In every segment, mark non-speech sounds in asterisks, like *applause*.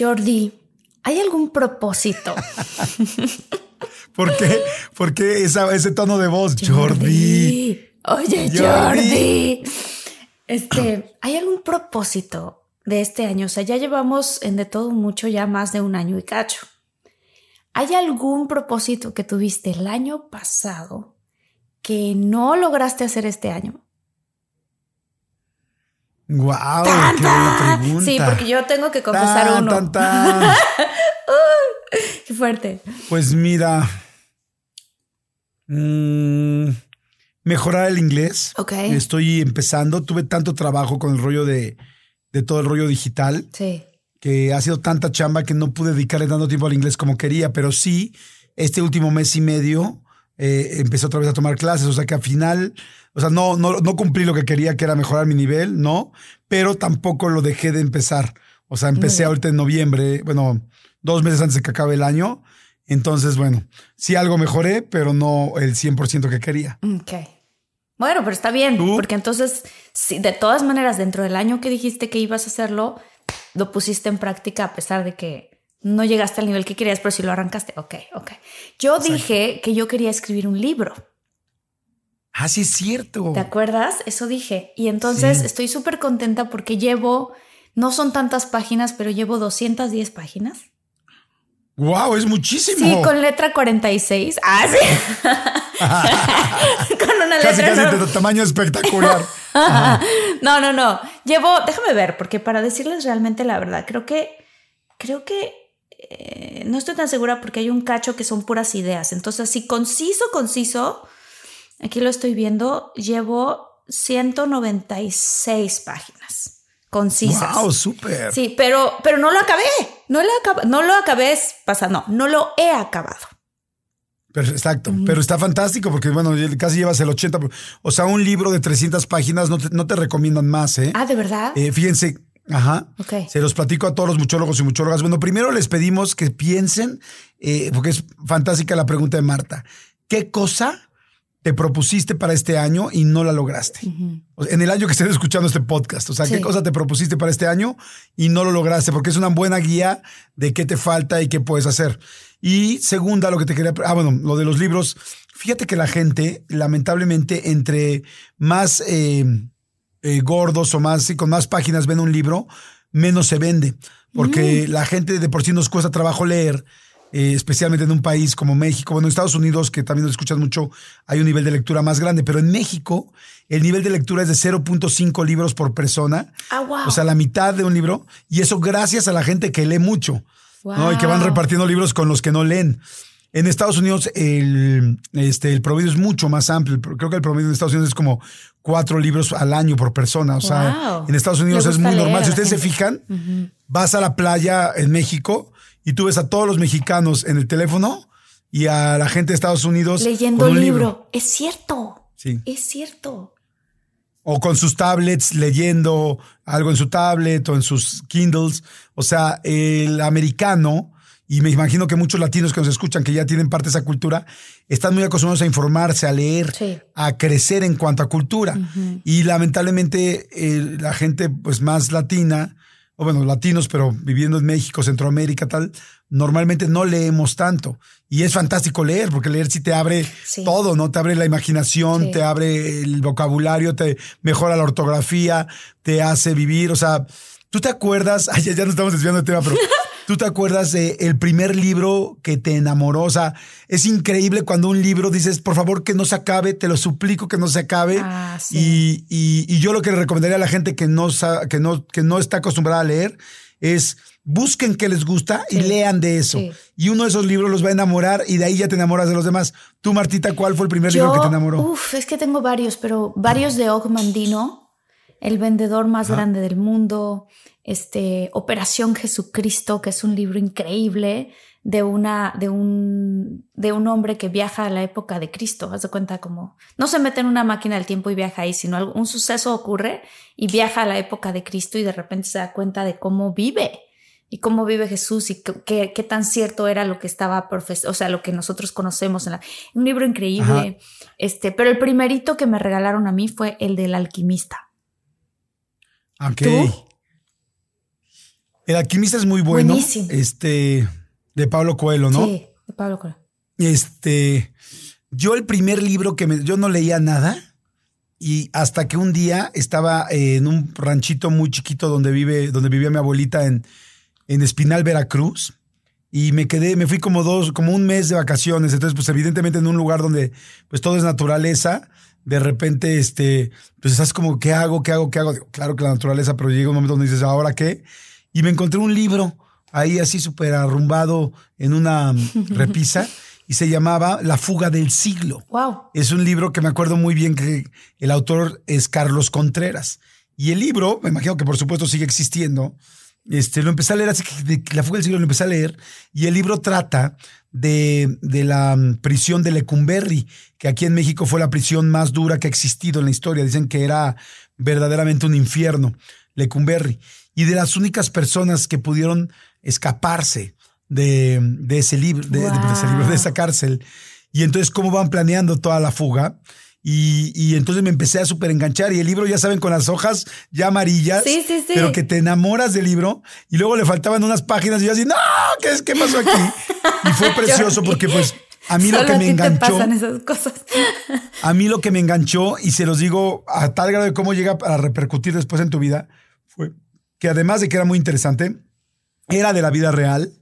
Jordi, ¿hay algún propósito? *laughs* ¿Por qué? ¿Por qué ese tono de voz, Jordi? Oye, Jordi. Este, ¿hay algún propósito de este año? O sea, ya llevamos en de todo mucho ya más de un año y cacho. ¿Hay algún propósito que tuviste el año pasado que no lograste hacer este año? Wow, qué pregunta. Sí, porque yo tengo que confesar uno. *laughs* qué fuerte. Pues mira, mm, mejorar el inglés. Ok. Estoy empezando. Tuve tanto trabajo con el rollo de, de todo el rollo digital. Sí. Que ha sido tanta chamba que no pude dedicarle tanto tiempo al inglés como quería, pero sí, este último mes y medio eh, empecé otra vez a tomar clases. O sea que al final o sea, no, no, no cumplí lo que quería, que era mejorar mi nivel, no, pero tampoco lo dejé de empezar. O sea, empecé ahorita en noviembre, bueno, dos meses antes de que acabe el año. Entonces, bueno, sí algo mejoré, pero no el 100% que quería. Ok. Bueno, pero está bien, porque entonces, si de todas maneras, dentro del año que dijiste que ibas a hacerlo, lo pusiste en práctica a pesar de que no llegaste al nivel que querías, pero si lo arrancaste, ok, ok. Yo dije que yo quería escribir un libro. Ah, sí es cierto. ¿Te acuerdas? Eso dije. Y entonces estoy súper contenta porque llevo, no son tantas páginas, pero llevo 210 páginas. ¡Wow! Es muchísimo. Sí, con letra 46. Ah, sí. *laughs* con una letra. Casi, casi de tamaño espectacular. *laughs* no, no, no. Llevo, déjame ver, porque para decirles realmente la verdad, creo que, creo que eh, no estoy tan segura porque hay un cacho que son puras ideas. Entonces, si conciso, conciso, Aquí lo estoy viendo, llevo 196 páginas concisas. ¡Wow! ¡Súper! Sí, pero, pero no lo acabé. No lo, acabé, no lo acabé pasando, no, no lo he acabado. exacto, pero está fantástico porque, bueno, casi llevas el 80. O sea, un libro de 300 páginas no te, no te recomiendan más, ¿eh? Ah, ¿de verdad? Eh, fíjense, Ajá. Ok. Se los platico a todos los muchólogos y muchólogas. Bueno, primero les pedimos que piensen, eh, porque es fantástica la pregunta de Marta. ¿Qué cosa te propusiste para este año y no la lograste. En el año que estés escuchando este podcast. O sea, ¿qué cosa te propusiste para este año y no lo lograste? Porque es una buena guía de qué te falta y qué puedes hacer. Y segunda, lo que te quería... Ah, bueno, lo de los libros. Fíjate que la gente, lamentablemente, entre más eh, eh, gordos o más, con más páginas ven un libro, menos se vende. Porque mm. la gente de por sí nos cuesta trabajo leer eh, especialmente en un país como México. Bueno, en Estados Unidos, que también lo escuchas mucho, hay un nivel de lectura más grande, pero en México el nivel de lectura es de 0.5 libros por persona. Ah, wow. O sea, la mitad de un libro. Y eso gracias a la gente que lee mucho. Y que van repartiendo libros con los que no leen. En Estados Unidos el, este, el promedio es mucho más amplio. Creo que el promedio en Estados Unidos es como cuatro libros al año por persona. O sea, en Estados Unidos es muy normal. Si ustedes se fijan, vas a la playa en México y tú ves a todos los mexicanos en el teléfono y a la gente de Estados Unidos leyendo un libro. Es cierto. Sí. Es cierto. O con sus tablets leyendo algo en su tablet o en sus Kindles. O sea, el americano, y me imagino que muchos latinos que nos escuchan, que ya tienen parte de esa cultura, están muy acostumbrados a informarse, a leer, a crecer en cuanto a cultura. Y lamentablemente eh, la gente pues más latina o bueno, latinos, pero viviendo en México, Centroamérica, tal, normalmente no leemos tanto. Y es fantástico leer, porque leer sí te abre todo, ¿no? Te abre la imaginación, te abre el vocabulario, te mejora la ortografía, te hace vivir, o sea, ¿Tú te acuerdas? *laughs* Ay, ya, ya nos estamos desviando del tema, pero *laughs* ¿tú te acuerdas de el primer libro que te enamoró? O sea, es increíble cuando un libro dices, por favor, que no se acabe, te lo suplico que no se acabe. Ah, sí. y, y, y, yo lo que le recomendaría a la gente que no, que no, que no está acostumbrada a leer es busquen qué les gusta y lean de eso. Y uno de esos libros los va a enamorar y de ahí ya te enamoras de los demás. Tú, Martita, ¿cuál fue el primer libro que te enamoró? Uf, es que tengo varios, pero varios de Og Mandino el vendedor más grande del mundo, este, Operación Jesucristo, que es un libro increíble de una, de un, de un hombre que viaja a la época de Cristo. Haz de cuenta como, no se mete en una máquina del tiempo y viaja ahí, sino un suceso ocurre y viaja a la época de Cristo y de repente se da cuenta de cómo vive y cómo vive Jesús y qué, qué tan cierto era lo que estaba o sea, lo que nosotros conocemos en la, un libro increíble. Este, pero el primerito que me regalaron a mí fue el del alquimista. Ok. El alquimista es muy bueno. Buenísimo. Este, de Pablo Coelho, ¿no? Sí, de Pablo Coelho. Este, yo el primer libro que me, yo no leía nada y hasta que un día estaba en un ranchito muy chiquito donde vive, donde vivía mi abuelita en, en Espinal, Veracruz. Y me quedé, me fui como dos, como un mes de vacaciones. Entonces, pues evidentemente en un lugar donde pues todo es naturaleza de repente, este, pues estás como, ¿qué hago? ¿Qué hago? ¿Qué hago? claro que la naturaleza, pero llega un momento donde dices, ¿ahora qué? Y me encontré un libro ahí así súper arrumbado en una *laughs* repisa y se llamaba La fuga del siglo. Wow. Es un libro que me acuerdo muy bien que el autor es Carlos Contreras. Y el libro, me imagino que por supuesto sigue existiendo, este, lo empecé a leer, así que de la fuga del siglo lo empecé a leer, y el libro trata de, de, la mm, prisión de Lecumberri, que aquí en México fue la prisión más dura que ha existido en la historia. Dicen que era verdaderamente un infierno, Lecumberri. Y de las únicas personas que pudieron escaparse de, de ese libro, de, ese libro, de esa cárcel. Y entonces, ¿cómo van planeando toda la fuga? Y, entonces me empecé a súper enganchar. Y el libro, ya saben, con las hojas ya amarillas. Sí, sí, sí. Pero que te enamoras del libro. Y luego le faltaban unas páginas y yo así, no, ¿qué, es, qué pasó aquí? Y fue *laughs* precioso porque pues a mí lo que me enganchó. pasan esas cosas. *laughs* a mí lo que me enganchó, y se los digo a tal grado de cómo llega a repercutir después en tu vida, fue que además de que era muy interesante, era de la vida real.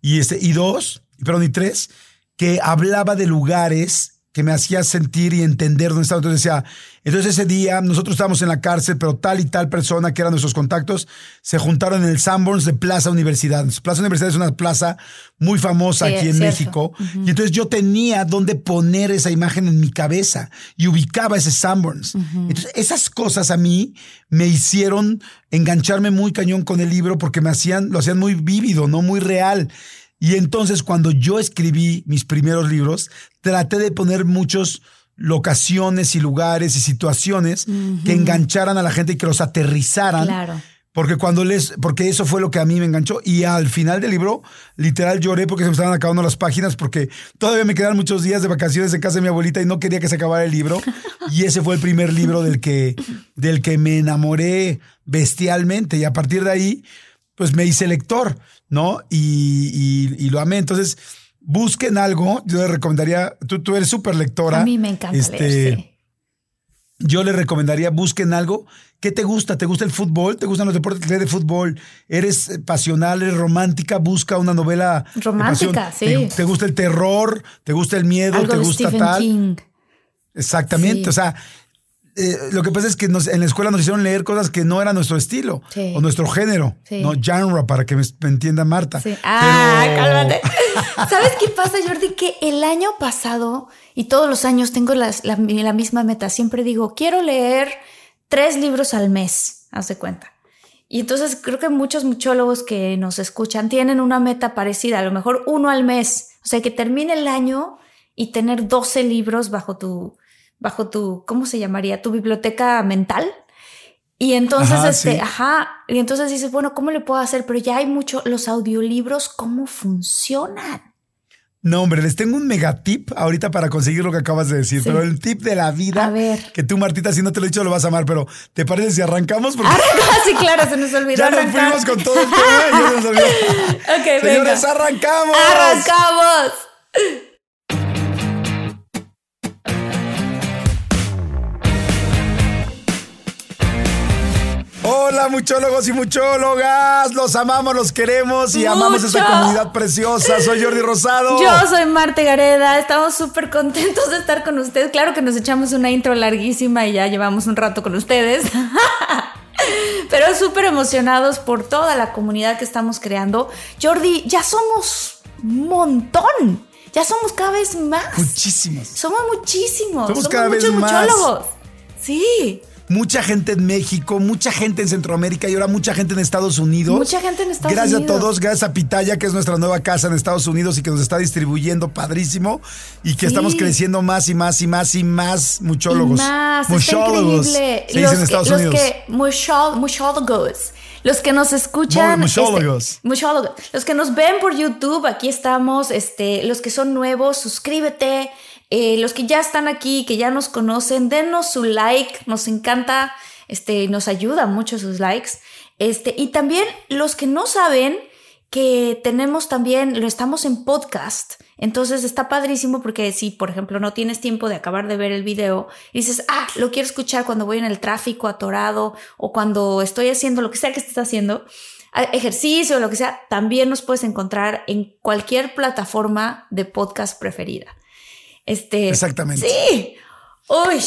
Y, este, y dos, perdón, y tres, que hablaba de lugares que me hacía sentir y entender dónde estaba. Entonces decía, entonces ese día nosotros estábamos en la cárcel, pero tal y tal persona que eran nuestros contactos se juntaron en el Sanborns de Plaza Universidad. Plaza Universidad es una plaza muy famosa aquí en México. Y entonces yo tenía dónde poner esa imagen en mi cabeza y ubicaba ese Sanborns. Entonces esas cosas a mí me hicieron engancharme muy cañón con el libro porque me hacían, lo hacían muy vívido, no muy real. Y entonces cuando yo escribí mis primeros libros, traté de poner muchos locaciones y lugares y situaciones que engancharan a la gente y que los aterrizaran. Claro. Porque cuando les, porque eso fue lo que a mí me enganchó. Y al final del libro, literal lloré porque se me estaban acabando las páginas, porque todavía me quedan muchos días de vacaciones en casa de mi abuelita y no quería que se acabara el libro. y ese fue el primer libro del que, del que me enamoré bestialmente. Y a partir de ahí, pues me hice lector, ¿no? Y, lo amé. Entonces, busquen algo. Yo les recomendaría, tú, tú eres súper lectora. A mí me encanta leer, este, sí. Yo le recomendaría, busquen algo. ¿Qué te gusta? ¿Te gusta el fútbol? ¿Te gustan los deportes de fútbol? ¿Eres pasional, eres romántica? Busca una novela. Romántica, sí. ¿Te, gusta el terror? ¿Te gusta el miedo? ¿Te gusta Stephen tal? King. Exactamente. O sea, eh, lo que pasa es que en la escuela nos hicieron leer cosas que no eran nuestro estilo o nuestro género, no genre, para que me, entienda Marta. Ah, cálmate. *laughs* ¿Sabes qué pasa, Jordi? Que el año pasado y todos los años tengo la, misma meta. Siempre digo, quiero leer tres libros al mes, hace cuenta. Y entonces creo que muchos muchólogos que nos escuchan tienen una meta parecida, a lo mejor uno al mes. O sea, que termine el año y tener 12 libros bajo tu, bajo tu, ¿cómo se llamaría? Tu biblioteca mental. Y entonces, este, ajá, y entonces dices, bueno, ¿cómo le puedo hacer? Pero ya hay mucho, los audiolibros, ¿cómo funcionan? No, hombre, les tengo un mega tip ahorita para conseguir lo que acabas de decir, pero el tip de la vida, a ver. que tú, Martita, si no te lo he dicho, lo vas a amar, pero ¿te parece si arrancamos? Porque *laughs* sí, claro, se nos olvidó ya nos fuimos con todo el tema y ya se nos olvidó. *laughs* ok, Señores, arrancamos. Arrancamos. Hola, muchólogos y muchólogas. Los amamos, los queremos y amamos esta comunidad preciosa. Soy Jordi Rosado. Yo soy Marte Gareda. Estamos súper contentos de estar con ustedes. Claro que nos echamos una intro larguísima y ya llevamos un rato con ustedes. *laughs* Pero súper emocionados por toda la comunidad que estamos creando. Jordi, ya somos un montón. Ya somos cada vez más. Muchísimos. Somos muchísimos. Somos, cada vez más. Muchólogos. Sí mucha gente en México, mucha gente en Centroamérica y ahora mucha gente en Estados Unidos. Mucha gente en Estados Unidos. Gracias a todos, gracias a Pitaya, que es nuestra nueva casa en Estados Unidos y que nos está distribuyendo padrísimo y que estamos creciendo más y más y más y más muchólogos. Y más, muchólogos. Se los, en Estados los Unidos. Que, muchólogos. Los que nos escuchan. Este, muchólogos. muchólogos. Los que nos ven por YouTube, aquí estamos. Este, los que son nuevos, suscríbete. Eh, los que ya están aquí, que ya nos conocen, denos su like, nos encanta, este, nos ayuda mucho sus likes. Este, y también los que no saben que tenemos también, lo estamos en podcast. Entonces está padrísimo porque si, por ejemplo, no tienes tiempo de acabar de ver el video y dices, ah, lo quiero escuchar cuando voy en el tráfico atorado o cuando estoy haciendo lo que sea que estés haciendo, ejercicio o lo que sea, también nos puedes encontrar en cualquier plataforma de podcast preferida. Este, Exactamente. Sí. Uy.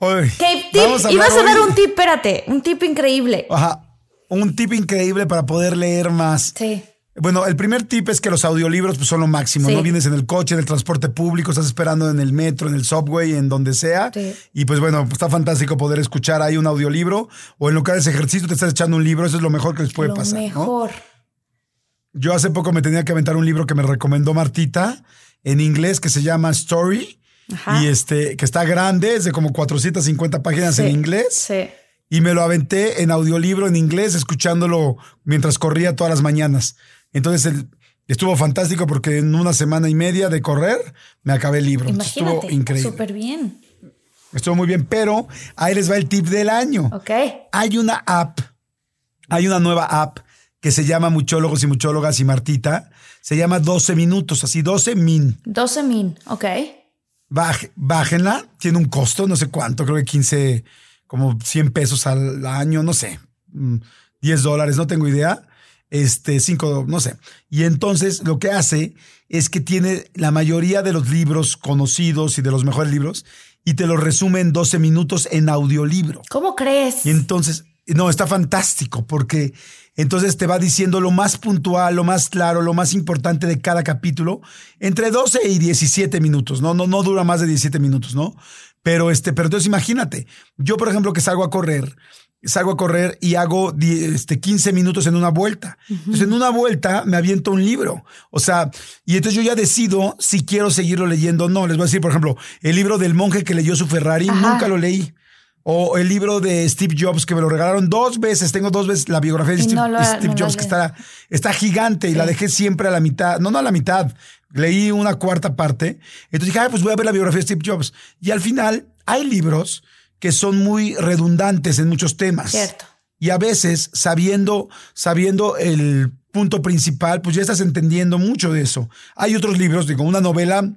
Uy. ¿Qué tip? Ibas a dar un tip, espérate, un tip increíble. Ajá. Un tip increíble para poder leer más. Sí. Bueno, el primer tip es que los audiolibros pues, son lo máximo. No vienes en el coche, en el transporte público, estás esperando en el metro, en el subway, en donde sea. Sí. Y pues bueno, está fantástico poder escuchar ahí un audiolibro o en lo que haces ejercicio te estás echando un libro. Eso es lo mejor que les puede pasar. Mejor. Yo hace poco me tenía que aventar un libro que me recomendó Martita en inglés que se llama Story. Y este, que está grande, es de como 450 páginas en inglés. Sí. Y me lo aventé en audiolibro en inglés, escuchándolo mientras corría todas las mañanas. Entonces estuvo fantástico porque en una semana y media de correr me acabé el libro. Imagínate, estuvo increíble. Súper bien. Estuvo muy bien, pero ahí les va el tip del año. Ok. Hay una app, hay una nueva app que se llama Muchólogos y Muchólogas y Martita. Se llama 12 minutos, así 12 min. 12 min, ok. bájenla, tiene un costo, no sé cuánto, creo que 15, como 100 pesos al año, no sé, 10 mm, dólares, no tengo idea. Este, 5, no sé. Y entonces lo que hace es que tiene la mayoría de los libros conocidos y de los mejores libros y te los resume en 12 minutos en audiolibro. ¿Cómo crees? Y entonces, no, está fantástico porque entonces te va diciendo lo más puntual, lo más claro, lo más importante de cada capítulo, entre 12 y 17 minutos, ¿no? No, no dura más de 17 minutos, ¿no? Pero, este, pero entonces imagínate, yo por ejemplo que salgo a correr, salgo a correr y hago este, 15 minutos en una vuelta. Entonces, en una vuelta me aviento un libro. O sea, y entonces yo ya decido si quiero seguirlo leyendo o no. Les voy a decir, por ejemplo, el libro del monje que leyó su Ferrari, nunca lo leí. O el libro de Steve Jobs, que me lo regalaron dos veces. Tengo dos veces la biografía de Steve, Jobs, que está, está gigante y la dejé siempre a la mitad. No, no a la mitad. Leí una cuarta parte. Entonces dije, pues voy a ver la biografía de Steve Jobs. Y al final hay libros que son muy redundantes en muchos temas. Cierto. Y a veces, sabiendo, sabiendo el punto principal, pues ya estás entendiendo mucho de eso. Hay otros libros, digo, una novela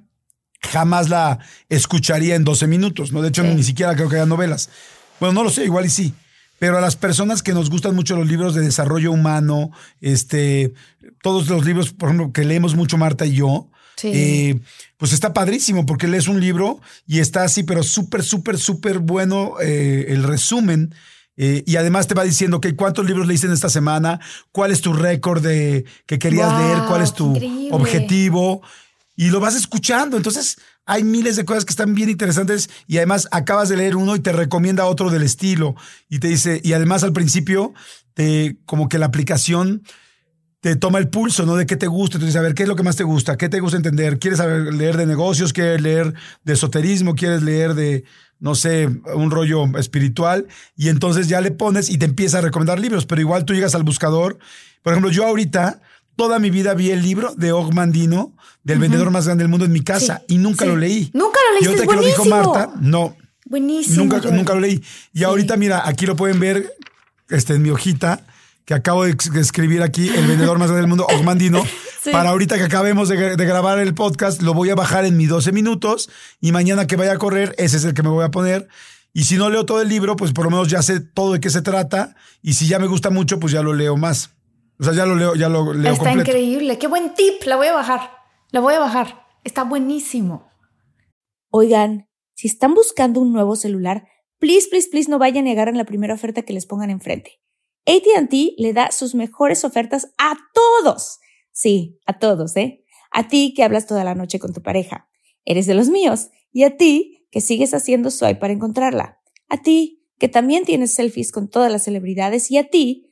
jamás la escucharía en 12 minutos, ¿no? De hecho, ni siquiera creo que haya novelas. Bueno, no lo sé, igual y sí. Pero a las personas que nos gustan mucho los libros de desarrollo humano, este, todos los libros, por ejemplo, que leemos mucho Marta y yo, eh, pues está padrísimo porque lees un libro y está así, pero súper, súper, súper bueno eh, el resumen. Eh, y además te va diciendo que cuántos libros leíste en esta semana, cuál es tu récord de que querías leer, cuál es tu objetivo y lo vas escuchando. Entonces, hay miles de cosas que están bien interesantes y además acabas de leer uno y te recomienda otro del estilo y te dice, y además al principio, te, como que la aplicación te toma el pulso, ¿no? De qué te gusta. Entonces, a ver, ¿qué es lo que más te gusta? ¿Qué te gusta entender? ¿Quieres saber, leer de negocios? ¿Quieres leer de esoterismo? ¿Quieres leer de, no sé, un rollo espiritual? Y entonces ya le pones y te empieza a recomendar libros, pero igual tú llegas al buscador. Por ejemplo, yo ahorita toda mi vida vi el libro de Og Mandino, del vendedor más grande del mundo, en mi casa y nunca lo leí. Nunca lo leíste. Y ahorita que lo dijo Marta, no. Buenísimo. Nunca, nunca lo leí. Y ahorita, mira, aquí lo pueden ver este, en mi hojita que acabo de escribir aquí, el vendedor más grande del mundo, Og Mandino. *laughs* Para ahorita que acabemos de, de, grabar el podcast, lo voy a bajar en mis 12 minutos y mañana que vaya a correr, ese es el que me voy a poner. Y si no leo todo el libro, pues por lo menos ya sé todo de qué se trata. Y si ya me gusta mucho, pues ya lo leo más. O sea, ya lo leo, ya lo leo Está increíble. Qué buen tip. La voy a bajar. La voy a bajar. Está buenísimo. Oigan, si están buscando un nuevo celular, please, please, please no vayan a negar en la primera oferta que les pongan enfrente. ATT le da sus mejores ofertas a todos. Sí, a todos, ¿eh? A ti que hablas toda la noche con tu pareja. Eres de los míos. Y a ti que sigues haciendo swipe para encontrarla. A ti que también tienes selfies con todas las celebridades. Y a ti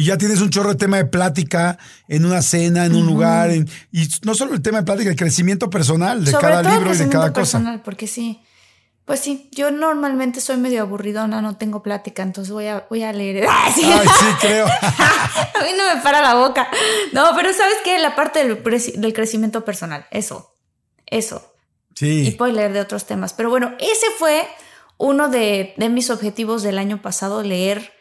Y ya tienes un chorro de tema de plática en una cena, en un lugar. y no solo el tema de plática, el crecimiento personal de cada libro y de cada cosa. personal, porque sí. Pues sí, yo normalmente soy medio aburridona, no tengo plática, entonces voy a, voy a leer. *laughs* Ay, sí, creo. *laughs* a mí no me para la boca. No, pero ¿sabes qué? La parte del, del crecimiento personal, eso, eso. Sí. Y puedo leer de otros temas. Pero bueno, ese fue uno de, de mis objetivos del año pasado, leer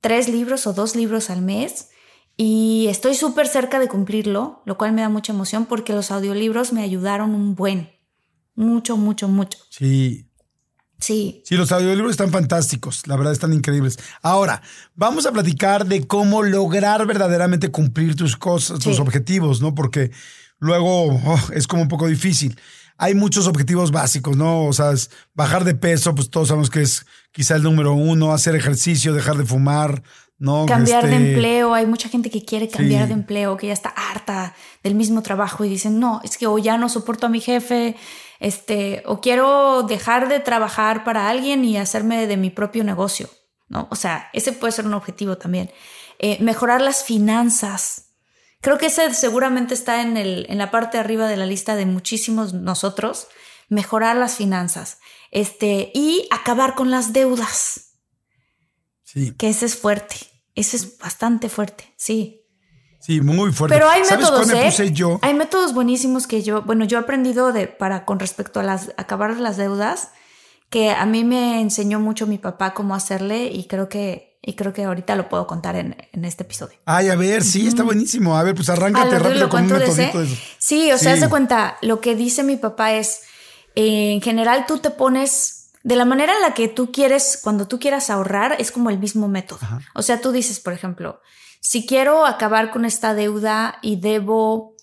tres libros o dos libros al mes y estoy súper cerca de cumplirlo, lo cual me da mucha emoción porque los audiolibros me ayudaron un buen, mucho, mucho, mucho. Sí. Sí. Sí, los audiolibros están fantásticos, la verdad están increíbles. Ahora, vamos a platicar de cómo lograr verdaderamente cumplir tus cosas, tus objetivos, ¿no? Porque luego oh, es como un poco difícil hay muchos objetivos básicos, ¿no? O sea, bajar de peso, pues todos sabemos que es quizá el número uno, hacer ejercicio, dejar de fumar, ¿no? Cambiar de este, empleo, hay mucha gente que quiere cambiar de empleo, que ya está harta del mismo trabajo y dicen, no, es que o ya no soporto a mi jefe, este, o quiero dejar de trabajar para alguien y hacerme de mi propio negocio, ¿no? O sea, ese puede ser un objetivo también. Eh, mejorar las finanzas, Creo que ese seguramente está en, el, en la parte de arriba de la lista de muchísimos nosotros. Mejorar las finanzas este, y acabar con las deudas. Sí. Que ese es fuerte. Ese es bastante fuerte, sí. Sí, muy fuerte. Pero hay métodos, ¿eh? yo? Hay métodos buenísimos que yo, bueno, yo he aprendido de, para, con respecto a las, acabar las deudas, que a mí me enseñó mucho mi papá cómo hacerle y creo que y creo que ahorita lo puedo contar en, este episodio. Ay, a ver, sí, está buenísimo. A ver, pues arráncate rápido con un metodito. Sí, o sea, haz de cuenta, lo que dice mi papá es, eh, en general tú te pones, de la manera en la que tú quieres, cuando tú quieras ahorrar, es como el mismo método. O sea, tú dices, por ejemplo, si quiero acabar con esta deuda y debo,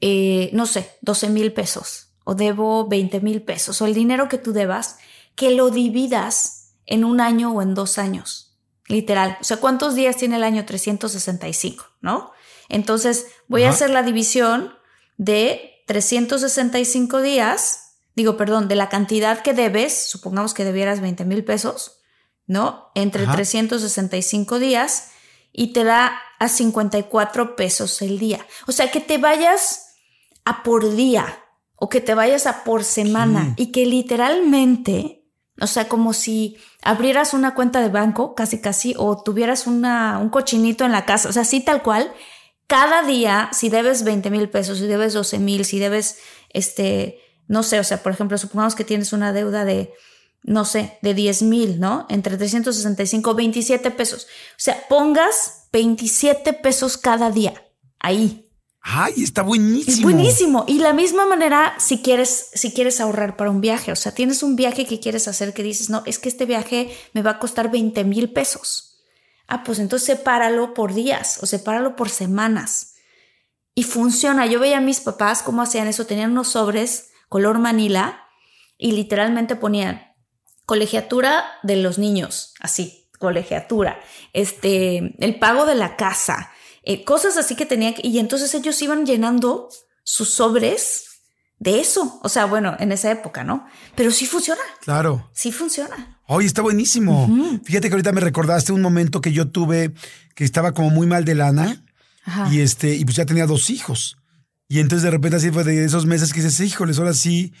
eh, no sé, 12 mil pesos o debo 20 mil pesos o el dinero que tú debas, que lo dividas en un año o en dos años literal. O sea, ¿cuántos días tiene el año 365? ¿No? Entonces voy a hacer la división de 365 días, digo, perdón, de la cantidad que debes, supongamos que debieras 20 mil pesos, ¿no? Entre 365 días y te da a 54 pesos el día. O sea, que te vayas a por día o que te vayas a por semana y que literalmente o sea, como si abrieras una cuenta de banco, casi casi, o tuvieras una, un cochinito en la casa. O sea, así tal cual. Cada día, si debes 20 mil pesos, si debes 12 mil, si debes, este, no sé, o sea, por ejemplo, supongamos que tienes una deuda de, no sé, de 10 mil, ¿no? Entre 365, 27 pesos. O sea, pongas 27 pesos cada día ahí. Ay, está buenísimo. Es buenísimo. Y la misma manera, si quieres, si quieres ahorrar para un viaje, o sea, tienes un viaje que quieres hacer que dices, no, es que este viaje me va a costar 20 mil pesos. Ah, pues entonces sepáralo por días o sepáralo por semanas. Y funciona. Yo veía a mis papás cómo hacían eso. Tenían unos sobres color manila y literalmente ponían colegiatura de los niños, así, colegiatura, este, el pago de la casa, eh, cosas así que tenían, y entonces ellos iban llenando sus sobres de eso. O sea, bueno, en esa época, ¿no? Pero sí funciona. Claro. Sí funciona. Oye, está buenísimo. Fíjate que ahorita me recordaste un momento que yo tuve que estaba como muy mal de lana Ajá. y este, y pues ya tenía dos hijos. Y entonces de repente así fue de esos meses que dices, híjoles, ahora sí,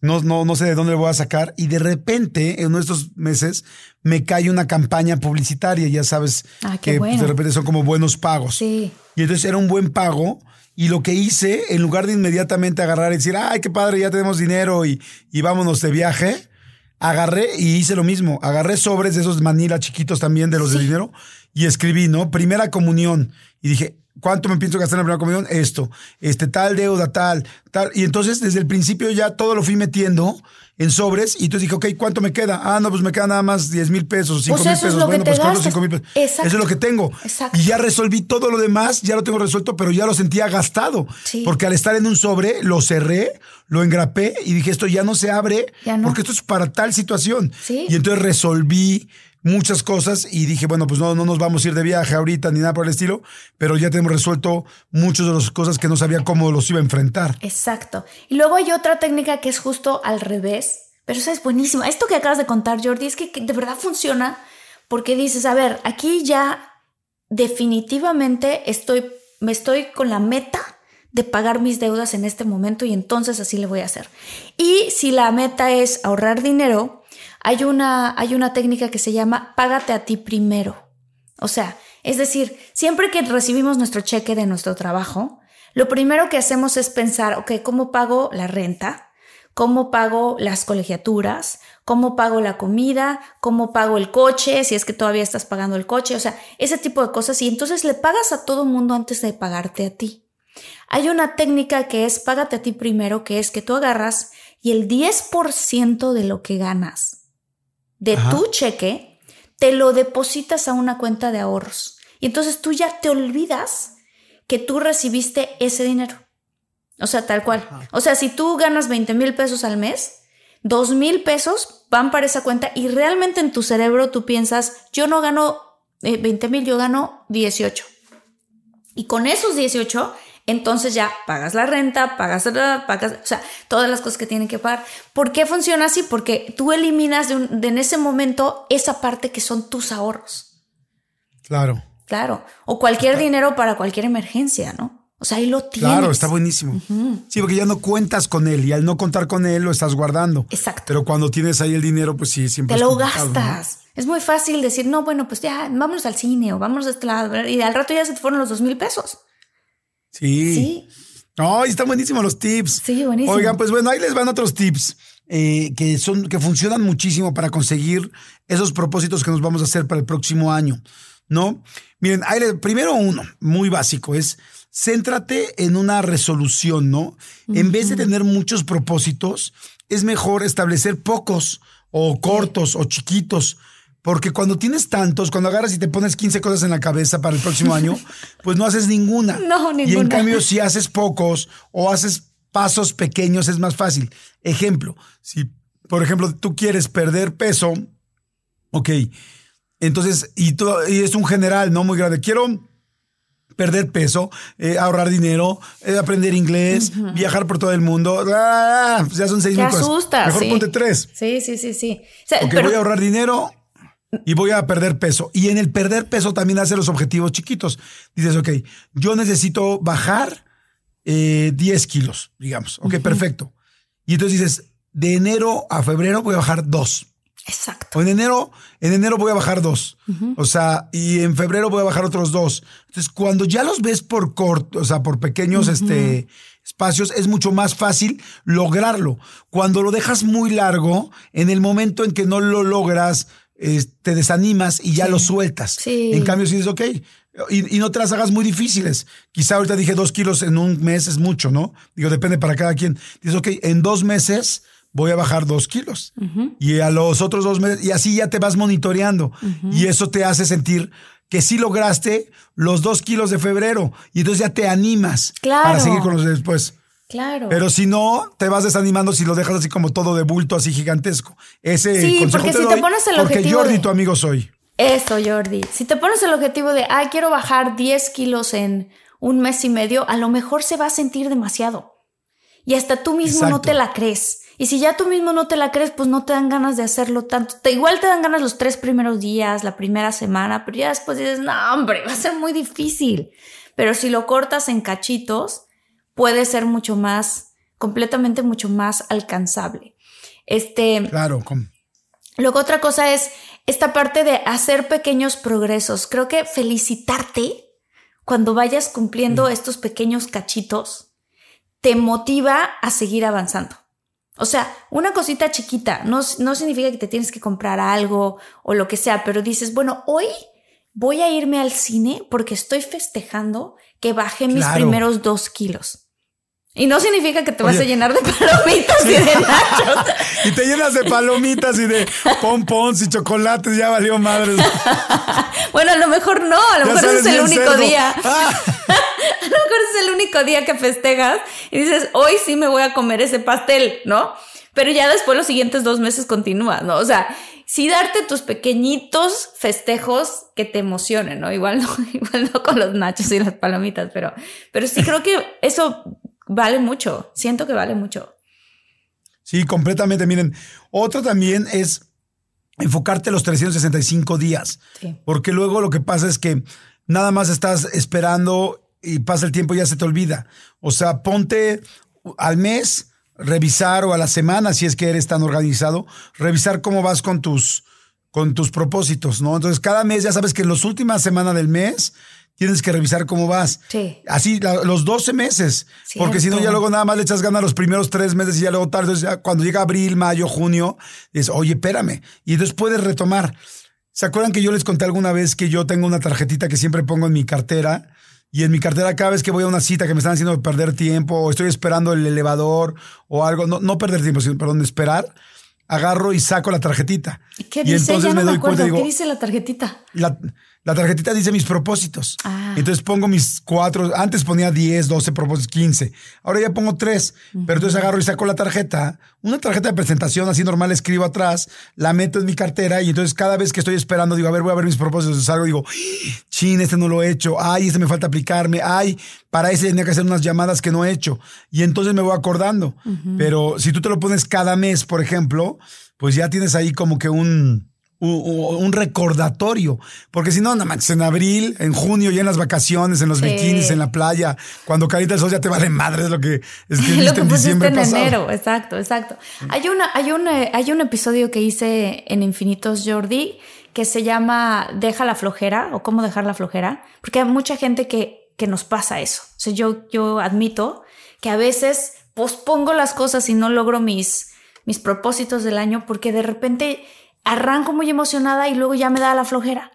no, no, no sé de dónde le voy a sacar. Y de repente, en uno de estos meses, me cae una campaña publicitaria, ya sabes, Ah, qué que pues, de repente son como buenos pagos. Sí. Y entonces era un buen pago. Y lo que hice, en lugar de inmediatamente agarrar y decir, ay, qué padre, ya tenemos dinero y, y vámonos de viaje, agarré y hice lo mismo. Agarré sobres de esos manila chiquitos también de los de dinero y escribí, ¿no? Primera comunión. Y dije, ¿cuánto me pienso gastar en la primera comunión? Esto, este, tal deuda, tal, tal. Y entonces desde el principio ya todo lo fui metiendo en sobres y entonces dije, ok, ¿cuánto me queda? Ah, no, pues me queda nada más 10 mil pesos, 5 Pues mil eso es pesos. bueno, pues gastas. 5 mil pesos. Exacto. Eso es lo que tengo. Exacto. Y ya resolví todo lo demás, ya lo tengo resuelto, pero ya lo sentía gastado. Sí. Porque al estar en un sobre, lo cerré, lo engrapé y dije, esto ya no se abre, no. porque esto es para tal situación. Sí. Y entonces resolví muchas cosas y dije, bueno, pues no, no nos vamos a ir de viaje ahorita ni nada por el estilo, pero ya tenemos resuelto muchas de las cosas que no sabía cómo los iba a enfrentar. Exacto. Y luego hay otra técnica que es justo al revés, pero esa es buenísima. Esto que acabas de contar, Jordi, es que, de verdad funciona porque dices, a ver, aquí ya definitivamente estoy, me estoy con la meta de pagar mis deudas en este momento y entonces así le voy a hacer. Y si la meta es ahorrar dinero, hay una, hay una técnica que se llama págate a ti primero. O sea, es decir, siempre que recibimos nuestro cheque de nuestro trabajo, lo primero que hacemos es pensar, ok, ¿cómo pago la renta? ¿Cómo pago las colegiaturas? ¿Cómo pago la comida? ¿Cómo pago el coche? Si es que todavía estás pagando el coche. O sea, ese tipo de cosas. Y entonces le pagas a todo mundo antes de pagarte a ti. Hay una técnica que es págate a ti primero, que es que tú agarras y el 10% de lo que ganas de Ajá. tu cheque te lo depositas a una cuenta de ahorros. Y entonces tú ya te olvidas que tú recibiste ese dinero. O sea, tal cual. O sea, si tú ganas 20 mil pesos al mes, 2 mil pesos van para esa cuenta y realmente en tu cerebro tú piensas, yo no gano eh, 20 mil, yo gano 18. Y con esos 18, entonces ya pagas la renta, pagas, pagas, o sea, todas las cosas que tienen que pagar. ¿Por qué funciona así? Porque tú eliminas de, un- de en ese momento esa parte que son tus ahorros. Claro. Claro. O cualquier dinero para cualquier emergencia, ¿no? O sea, ahí lo tienes. Claro, está buenísimo. Sí, porque ya no cuentas con él y al no contar con él lo estás guardando. Exacto. Pero cuando tienes ahí el dinero, pues sí, siempre Te lo gastas. Es muy fácil decir, no, bueno, pues ya, vámonos al cine o vámonos a este lado. Y al rato ya se te fueron los dos mil pesos. Sí. Sí. Ay, están buenísimos los tips. Sí, buenísimo. Oigan, pues bueno, ahí les van otros tips eh, que son, que funcionan muchísimo para conseguir esos propósitos que nos vamos a hacer para el próximo año. ¿No? Miren, ahí les- primero uno, muy básico, es céntrate en una resolución, ¿no? En vez de tener muchos propósitos, es mejor establecer pocos o cortos o chiquitos. Porque cuando tienes tantos, cuando agarras y te pones 15 cosas en la cabeza para el próximo año, *laughs* pues no haces ninguna. No, Y en ninguna. cambio, si haces pocos o haces pasos pequeños, es más fácil. Ejemplo, si, por ejemplo, tú quieres perder peso, ok, entonces, y, tú- y es un general, ¿no? Muy grande. Quiero perder peso, eh, ahorrar dinero, eh, aprender inglés, viajar por todo el mundo. ¡Ah! Pues ya son seis Te mil cosas. asustas. Mejor sí. ponte tres. Sí, sí, sí, sí. O sea, Ok, pero- voy a ahorrar dinero y voy a perder peso. Y en el perder peso también hace los objetivos chiquitos. Dices, ok, yo necesito bajar eh, 10 kilos, digamos. Ok, perfecto. Y entonces dices, de enero a febrero voy a bajar dos. Exacto. O en enero, en enero voy a bajar dos. O sea, y en febrero voy a bajar otros dos. Entonces, cuando ya los ves por corto, o sea, por pequeños este, espacios, es mucho más fácil lograrlo. Cuando lo dejas muy largo, en el momento en que no lo logras, eh, te desanimas y ya lo sueltas. Sí. En cambio, si dices, ok, y, y no te las hagas muy difíciles. Quizá ahorita dije dos kilos en un mes es mucho, ¿no? Digo, depende para cada quien. Dices, ok, en dos meses voy a bajar dos kilos. Y a los otros dos meses, y así ya te vas monitoreando. Y eso te hace sentir que sí lograste los dos kilos de febrero. Y entonces ya te animas Claro. para seguir con los de después. Claro. Pero si no, te vas desanimando si lo dejas así como todo de bulto, así gigantesco. Ese Sí, consejo porque te si te pones el porque objetivo Jordi, de- tu amigo soy. Eso, Jordi. Si te pones el objetivo de, ah, quiero bajar 10 kilos en un mes y medio, a lo mejor se va a sentir demasiado. y hasta tú mismo no te la crees. Y si ya tú mismo no te la crees, pues no te dan ganas de hacerlo tanto. Te, igual te dan ganas los tres primeros días, la primera semana, pero ya después dices, no, hombre, va a ser muy difícil. Pero si lo cortas en cachitos, puede ser mucho más, completamente mucho más alcanzable. Este. Claro. Luego otra cosa es esta parte de hacer pequeños progresos. Creo que felicitarte cuando vayas cumpliendo mm. estos pequeños cachitos te motiva a seguir avanzando. O sea, una cosita chiquita no, no significa que te tienes que comprar algo o lo que sea, pero dices, bueno, hoy voy a irme al cine porque estoy festejando que bajé mis primeros dos kilos. Y no significa que te vas a llenar de *laughs* palomitas y de nachos. *laughs* y te llenas de palomitas y de pompons y chocolates, ya valió madre. *laughs* bueno, a lo mejor no, a lo mejor es el único día. a lo mejor es el único día que festejas y dices, hoy sí me voy a comer ese pastel, ¿no? Pero ya después los siguientes dos meses continúa, ¿no? O sea, sí darte tus pequeñitos festejos que te emocionen, ¿no? Igual no, igual no con los nachos y las palomitas, pero, pero sí creo que eso vale mucho. Siento que vale mucho. Sí, completamente. Miren, otro también es enfocarte los 365 días. Porque luego lo que pasa es que nada más estás esperando y pasa el tiempo y ya se te olvida. O sea, ponte al mes, revisar o a la semana, si es que eres tan organizado, revisar cómo vas con tus, con tus propósitos, ¿no? Entonces, cada mes ya sabes que en las últimas semanas del mes tienes que revisar cómo vas. Sí. Así, los 12 meses. Porque si no, ya luego nada más le echas ganas los primeros tres meses y ya luego tarde. Entonces, ya cuando llega abril, mayo, junio, dices, oye, espérame. Y entonces puedes retomar. ¿Se acuerdan que yo les conté alguna vez que yo tengo una tarjetita que siempre pongo en mi cartera? Y en mi cartera cada vez que voy a una cita que me están haciendo perder tiempo o estoy esperando el elevador o algo, no, no perder tiempo, sino, perdón, esperar, agarro y saco la tarjetita. ¿Qué dice? Y entonces me, doy cuenta ¿Qué dice la tarjetita? La, la tarjetita dice mis propósitos. Ah. Entonces pongo mis cuatro, antes ponía 10, 12 propósitos, 15. Ahora ya pongo tres. Pero entonces agarro y saco la tarjeta, una tarjeta de presentación así normal, escribo atrás, la meto en mi cartera y entonces cada vez que estoy esperando, digo, a ver, voy a ver mis propósitos, salgo digo, chin, este no lo he hecho, ay, este me falta aplicarme, ay, para ese tenía que hacer unas llamadas que no he hecho. Y entonces me voy acordando. Pero si tú te lo pones cada mes, por ejemplo, pues ya tienes ahí como que un un recordatorio, porque si no, nada más en abril, en junio, ya en las vacaciones, en los bikinis, en la playa, cuando carita el sol ya te va de madre, es lo que *laughs* escribiste en diciembre en enero, exacto, exacto. Hay una, hay un, hay un episodio que hice en Infinitos Jordi que se llama Deja la flojera o cómo dejar la flojera, porque hay mucha gente que, que nos pasa eso. O sea, yo, yo admito que a veces pospongo las cosas y no logro mis, mis propósitos del año porque de repente arranco muy emocionada y luego ya me da la flojera.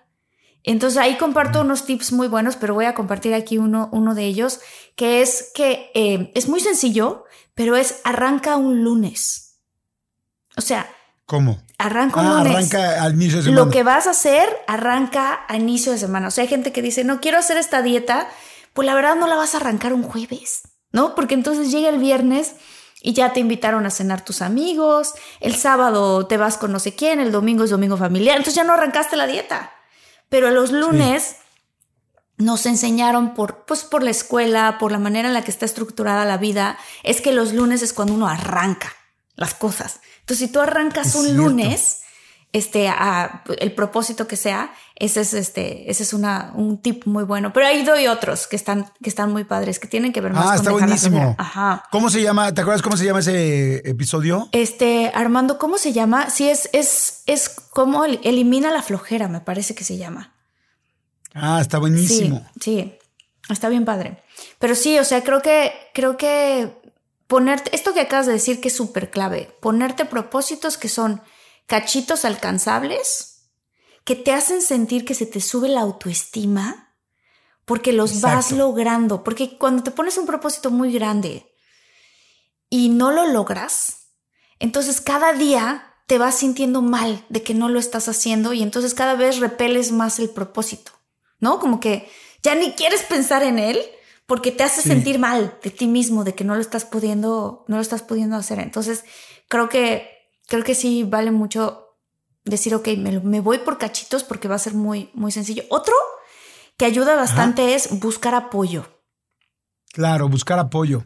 Entonces ahí comparto unos tips muy buenos, pero voy a compartir aquí uno, uno de ellos, que es que eh, es muy sencillo, pero es arranca un lunes. O sea, ¿cómo? Arranca un ah, lunes. Arranca al inicio de semana. Lo que vas a hacer, arranca a inicio de semana. O sea, hay gente que dice, no quiero hacer esta dieta, pues la verdad no la vas a arrancar un jueves, ¿no? Porque entonces llega el viernes y ya te invitaron a cenar tus amigos, el sábado te vas con no sé quién, el domingo es domingo familiar, entonces ya no arrancaste la dieta. Pero los lunes nos enseñaron por, pues por la escuela, por la manera en la que está estructurada la vida, es que los lunes es cuando uno arranca las cosas. Entonces, si tú arrancas un lunes, este, a, el propósito que sea, ese es, este, ese es una, un tip muy bueno. Pero ahí doy otros que están, que están muy padres, que tienen que ver más ah, está buenísimo. Ajá. ¿Cómo se llama? ¿Te acuerdas cómo se llama ese episodio? Este, Armando, ¿cómo se llama? Sí, es, es, es como elimina la flojera, me parece que se llama. Ah, está buenísimo. Sí, sí, está bien padre. Pero sí, o sea, creo que, creo que ponerte, esto que acabas de decir que es súper clave, ponerte propósitos que son cachitos alcanzables que te hacen sentir que se te sube la autoestima porque los vas logrando, porque cuando te pones un propósito muy grande y no lo logras, entonces cada día te vas sintiendo mal de que no lo estás haciendo y entonces cada vez repeles más el propósito, ¿no? Como que ya ni quieres pensar en él porque te hace sentir mal de ti mismo, de que no lo estás pudiendo, no lo estás pudiendo hacer. Entonces, creo que creo que sí vale mucho decir, ok, me, voy por cachitos porque va a ser muy, muy sencillo. Otro que ayuda bastante es buscar apoyo. Claro, buscar apoyo.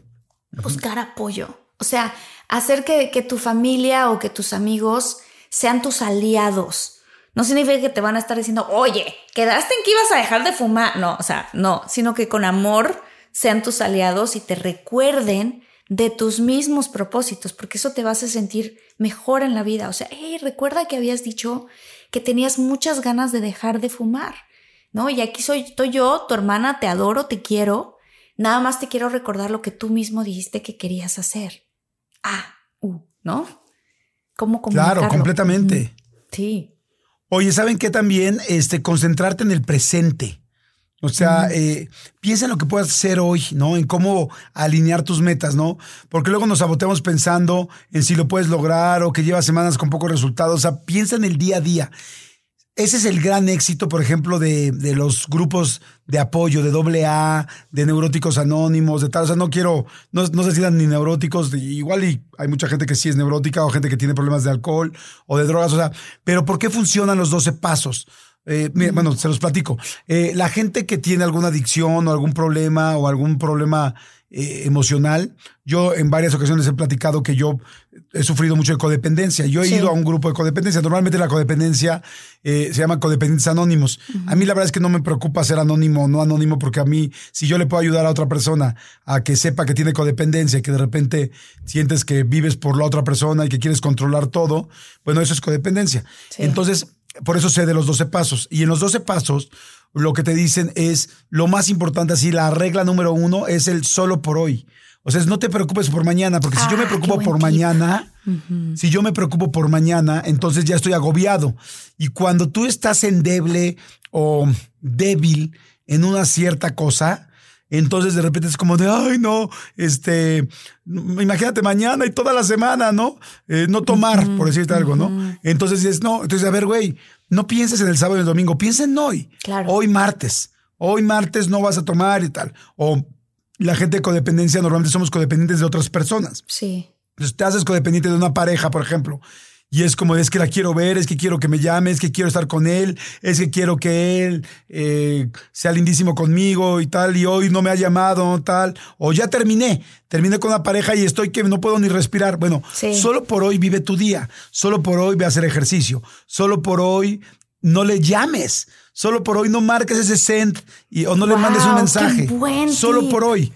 buscar apoyo. O sea, hacer que, que tu familia o que tus amigos sean tus aliados. No significa que te van a estar diciendo, oye, quedaste en que ibas a dejar de fumar. No, o sea, no, sino que con amor sean tus aliados y te recuerden de tus mismos propósitos, porque eso te va a hacer sentir mejor en la vida. O sea, hey, recuerda que habías dicho que tenías muchas ganas de dejar de fumar, ¿no? Y aquí soy, estoy yo, tu hermana, te adoro, te quiero. Nada más te quiero recordar lo que tú mismo dijiste que querías hacer. Ah, uh, ¿no? ¿Cómo Claro, completamente. Sí. Oye, ¿saben qué también? Este, concentrarte en el presente. O sea, eh, piensa en lo que puedas hacer hoy, ¿no? En cómo alinear tus metas, ¿no? Porque luego nos saboteamos pensando en si lo puedes lograr o que llevas semanas con pocos resultados. O sea, piensa en el día a día. Ese es el gran éxito, por ejemplo, de, de los grupos de apoyo, de AA, de neuróticos anónimos, de tal. O sea, no quiero, no, no se sientan ni neuróticos, igual y hay mucha gente que sí es neurótica o gente que tiene problemas de alcohol o de drogas, o sea, pero ¿por qué funcionan los 12 pasos? Eh, bueno, se los platico. Eh, la gente que tiene alguna adicción o algún problema o algún problema eh, emocional, yo en varias ocasiones he platicado que yo he sufrido mucho de codependencia. Yo he ido a un grupo de codependencia. Normalmente la codependencia se llama codependientes anónimos. A mí la verdad es que no me preocupa ser anónimo o no anónimo porque a mí, si yo le puedo ayudar a otra persona a que sepa que tiene codependencia, que de repente sientes que vives por la otra persona y que quieres controlar todo, bueno, eso es codependencia. Entonces, por eso sé de los 12 pasos. Y en los 12 pasos, lo que te dicen es lo más importante, así, la regla número uno es el solo por hoy. O sea, no te preocupes por mañana, porque si yo me Ah, preocupo por tip. mañana, si yo me preocupo por mañana, entonces ya estoy agobiado. Y cuando tú estás endeble o débil en una cierta cosa, entonces de repente es como de, ay, no, este, imagínate mañana y toda la semana, ¿no? Eh, no tomar, por decirte algo, ¿no? Entonces dices, no, entonces a ver, güey, no pienses en el sábado y el domingo, piensa en hoy. Claro. Hoy martes. Hoy martes no vas a tomar y tal. O la gente de codependencia, normalmente somos codependientes de otras personas. Sí. Entonces te haces codependiente de una pareja, por ejemplo. Y es como, es que la quiero ver, es que quiero que me llame, es que quiero estar con él, es que quiero que él eh, sea lindísimo conmigo y tal, y hoy no me ha llamado, tal. O ya terminé, terminé con la pareja y estoy que no puedo ni respirar. Bueno, Sí. solo por hoy vive tu día, solo por hoy ve a hacer ejercicio, solo por hoy no le llames, solo por hoy no marques ese send y, o no le mandes un mensaje, solo por hoy.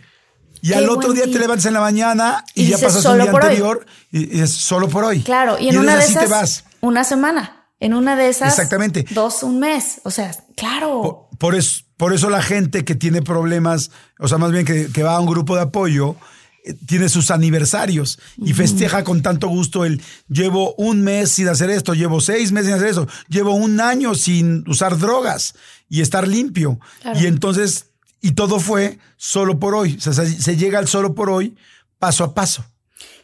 Y Qué al otro día te levantas en la mañana y, Y ya pasas un "Solo día por hoy". anterior y, y es solo por hoy. Claro, y en una de esas, te vas. una semana. En una de esas, Exactamente. dos, un mes. O sea, claro. Por, por eso, por eso la gente que tiene problemas, o sea, más bien que, que va a un grupo de apoyo, eh, tiene sus aniversarios y festeja con tanto gusto el llevo un mes sin hacer esto, llevo seis meses sin hacer eso, llevo un año sin usar drogas y estar limpio. Claro. Y entonces, y todo fue solo por hoy. O sea, se, llega al solo por hoy paso a paso.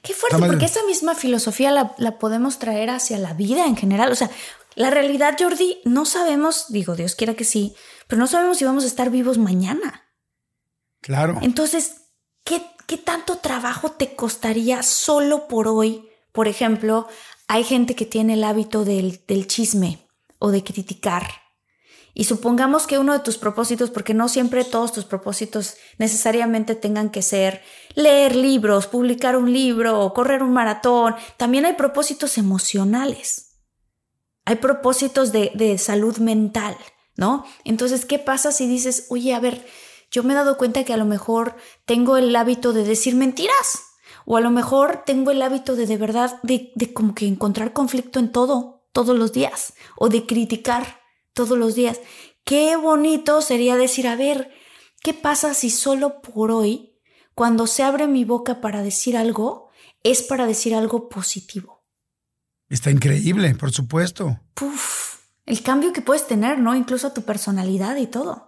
Qué fuerte, porque esa misma filosofía la, la podemos traer hacia la vida en general. O sea, la realidad, Jordi, no sabemos, digo, Dios quiera que sí, pero no sabemos si vamos a estar vivos mañana. Claro. Entonces, ¿qué, qué tanto trabajo te costaría solo por hoy? Por ejemplo, hay gente que tiene el hábito del, del chisme o de criticar. Y supongamos que uno de tus propósitos, porque no siempre todos tus propósitos necesariamente tengan que ser leer libros, publicar un libro correr un maratón, también hay propósitos emocionales. Hay propósitos de, de salud mental, ¿no? Entonces, ¿qué pasa si dices, oye, a ver, yo me he dado cuenta que a lo mejor tengo el hábito de decir mentiras? O a lo mejor tengo el hábito de de verdad, de, de como que encontrar conflicto en todo, todos los días, o de criticar todos los días. Qué bonito sería decir, a ver, ¿qué pasa si solo por hoy, cuando se abre mi boca para decir algo, es para decir algo positivo? Está increíble, por supuesto. Puf, el cambio que puedes tener, ¿no? Incluso a tu personalidad y todo.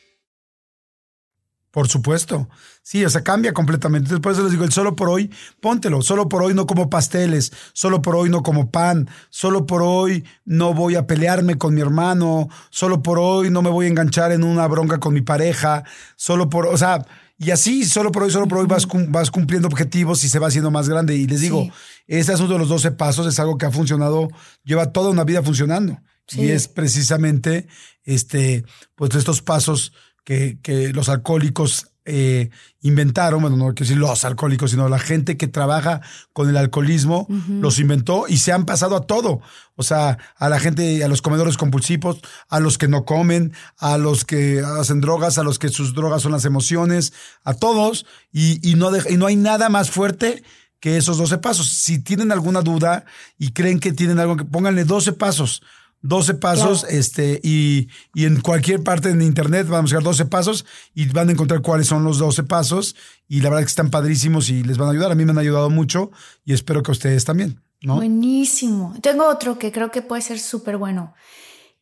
Por supuesto. Sí, o sea, cambia completamente. Entonces, por eso les digo, el solo por hoy, póntelo. Solo por hoy no como pasteles. Solo por hoy no como pan. Solo por hoy no voy a pelearme con mi hermano. Solo por hoy no me voy a enganchar en una bronca con mi pareja. Solo por, o sea, y así, solo por hoy, solo por hoy vas, vas cumpliendo objetivos y se va haciendo más grande. Y les digo, ese asunto de los 12 pasos es algo que ha funcionado, lleva toda una vida funcionando. Y es precisamente este, pues estos pasos que, que los alcohólicos eh, inventaron, bueno, no quiero decir los alcohólicos, sino la gente que trabaja con el alcoholismo, los inventó y se han pasado a todo. O sea, a la gente, a los comedores compulsivos, a los que no comen, a los que hacen drogas, a los que sus drogas son las emociones, a todos. Y, y no, y no hay nada más fuerte que esos 12 pasos. Si tienen alguna duda y creen que tienen algo, que pónganle 12 pasos 12 pasos, este, y, y, en cualquier parte en internet van a buscar 12 pasos y van a encontrar cuáles son los 12 pasos. Y la verdad que están padrísimos y les van a ayudar. A mí me han ayudado mucho y espero que a ustedes también. ¿no? Buenísimo. Tengo otro que creo que puede ser súper bueno.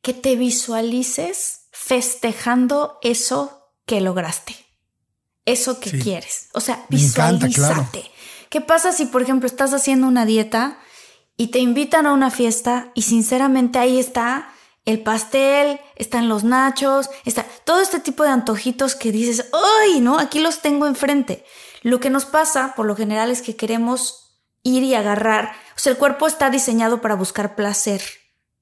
Que te visualices festejando eso que lograste. Eso que quieres. O sea, visualízate. ¿Qué pasa si, por ejemplo, estás haciendo una dieta? Y te invitan a una fiesta y sinceramente ahí está el pastel, están los nachos, está todo este tipo de antojitos que dices, ¡ay! ¿No? Aquí los tengo enfrente. Lo que nos pasa por lo general es que queremos ir y agarrar. O sea, el cuerpo está diseñado para buscar placer,